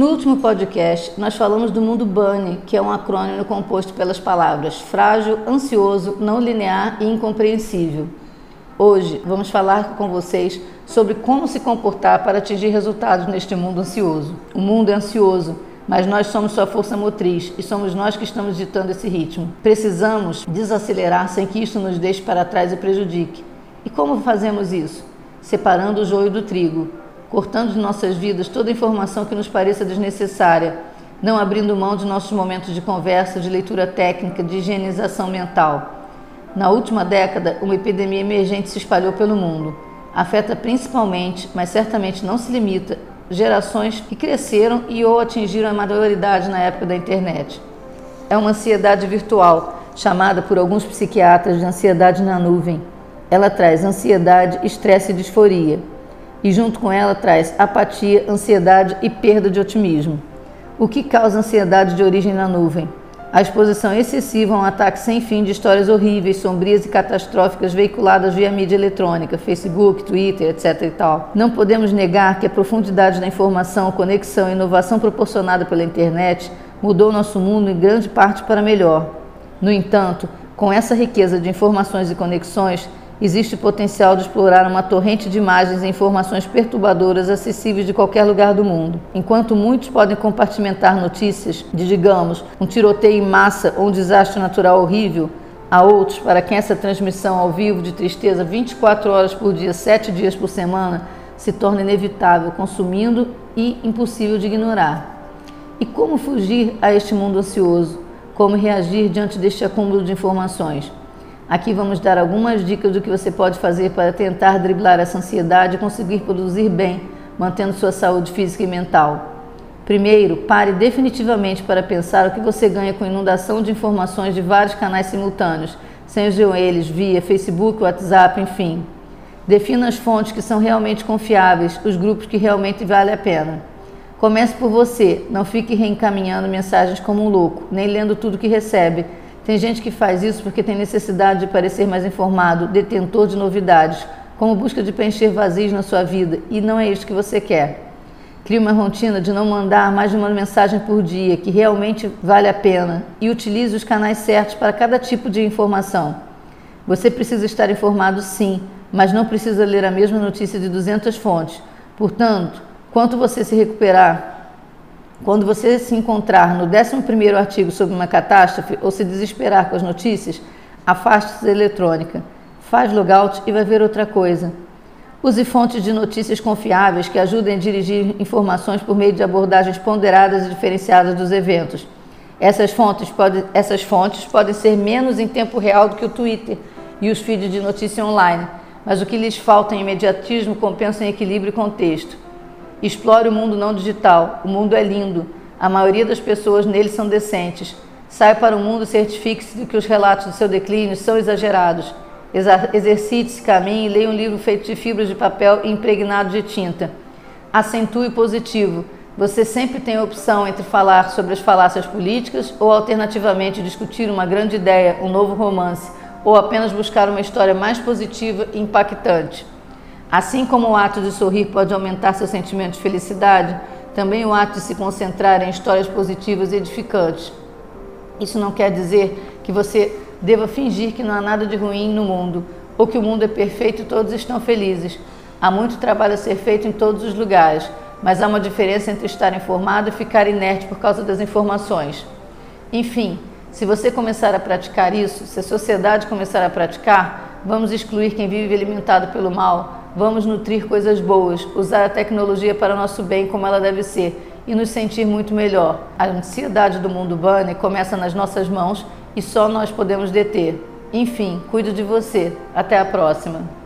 No último podcast, nós falamos do mundo BUNNY, que é um acrônimo composto pelas palavras frágil, ansioso, não linear e incompreensível. Hoje, vamos falar com vocês sobre como se comportar para atingir resultados neste mundo ansioso. O mundo é ansioso, mas nós somos sua força motriz e somos nós que estamos ditando esse ritmo. Precisamos desacelerar sem que isso nos deixe para trás e prejudique. E como fazemos isso? Separando o joio do trigo, cortando de nossas vidas toda informação que nos pareça desnecessária, não abrindo mão de nossos momentos de conversa, de leitura técnica, de higienização mental. Na última década, uma epidemia emergente se espalhou pelo mundo. Afeta principalmente, mas certamente não se limita, gerações que cresceram e ou atingiram a maioridade na época da internet. É uma ansiedade virtual, chamada por alguns psiquiatras de ansiedade na nuvem. Ela traz ansiedade, estresse e disforia. E junto com ela traz apatia, ansiedade e perda de otimismo. O que causa ansiedade de origem na nuvem? A exposição excessiva a um ataque sem fim de histórias horríveis, sombrias e catastróficas veiculadas via mídia eletrônica, Facebook, Twitter, etc. e tal. Não podemos negar que a profundidade da informação, conexão e inovação proporcionada pela internet mudou nosso mundo em grande parte para melhor. No entanto, com essa riqueza de informações e conexões, existe potencial de explorar uma torrente de imagens e informações perturbadoras acessíveis de qualquer lugar do mundo. Enquanto muitos podem compartimentar notícias de, digamos, um tiroteio em massa ou um desastre natural horrível, há outros para quem essa transmissão ao vivo de tristeza 24 horas por dia, 7 dias por semana, se torna inevitável, consumindo e impossível de ignorar. E como fugir a este mundo ansioso? Como reagir diante deste acúmulo de informações? Aqui vamos dar algumas dicas do que você pode fazer para tentar driblar essa ansiedade e conseguir produzir bem, mantendo sua saúde física e mental. Primeiro, pare definitivamente para pensar o que você ganha com inundação de informações de vários canais simultâneos, sejam eles via Facebook, WhatsApp, enfim. Defina as fontes que são realmente confiáveis, os grupos que realmente vale a pena. Comece por você, não fique reencaminhando mensagens como um louco, nem lendo tudo que recebe, tem gente que faz isso porque tem necessidade de parecer mais informado, detentor de novidades, como busca de preencher vazios na sua vida, e não é isso que você quer. Crie uma rotina de não mandar mais de uma mensagem por dia, que realmente vale a pena, e utilize os canais certos para cada tipo de informação. Você precisa estar informado sim, mas não precisa ler a mesma notícia de 200 fontes. Portanto, quanto você se recuperar, quando você se encontrar no 11º artigo sobre uma catástrofe ou se desesperar com as notícias, afaste-se da eletrônica, faz logout e vai ver outra coisa. Use fontes de notícias confiáveis que ajudem a dirigir informações por meio de abordagens ponderadas e diferenciadas dos eventos. Essas fontes, pode, essas fontes podem ser menos em tempo real do que o Twitter e os feeds de notícia online, mas o que lhes falta em imediatismo compensa em equilíbrio e contexto. Explore o mundo não digital. O mundo é lindo. A maioria das pessoas nele são decentes. Saia para o mundo e certifique-se de que os relatos do seu declínio são exagerados. Exercite-se, caminhe e leia um livro feito de fibras de papel impregnado de tinta. Acentue o positivo. Você sempre tem a opção entre falar sobre as falácias políticas ou, alternativamente, discutir uma grande ideia, um novo romance, ou apenas buscar uma história mais positiva e impactante. Assim como o ato de sorrir pode aumentar seu sentimento de felicidade, também o ato de se concentrar em histórias positivas e edificantes. Isso não quer dizer que você deva fingir que não há nada de ruim no mundo ou que o mundo é perfeito e todos estão felizes. Há muito trabalho a ser feito em todos os lugares, mas há uma diferença entre estar informado e ficar inerte por causa das informações. Enfim, se você começar a praticar isso, se a sociedade começar a praticar, vamos excluir quem vive alimentado pelo mal Vamos nutrir coisas boas, usar a tecnologia para o nosso bem como ela deve ser e nos sentir muito melhor. A ansiedade do mundo bunny começa nas nossas mãos e só nós podemos deter. Enfim, cuide de você. Até a próxima.